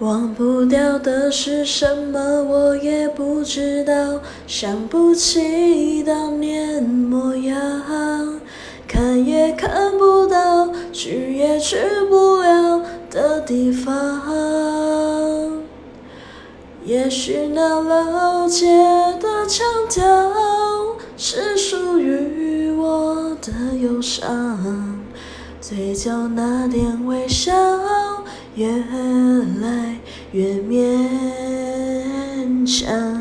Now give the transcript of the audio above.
忘不掉的是什么，我也不知道。想不起当年模样，看也看不到，去也去不了的地方。也许那老街的长调是属于我的忧伤，嘴角那点微笑。越来越勉强。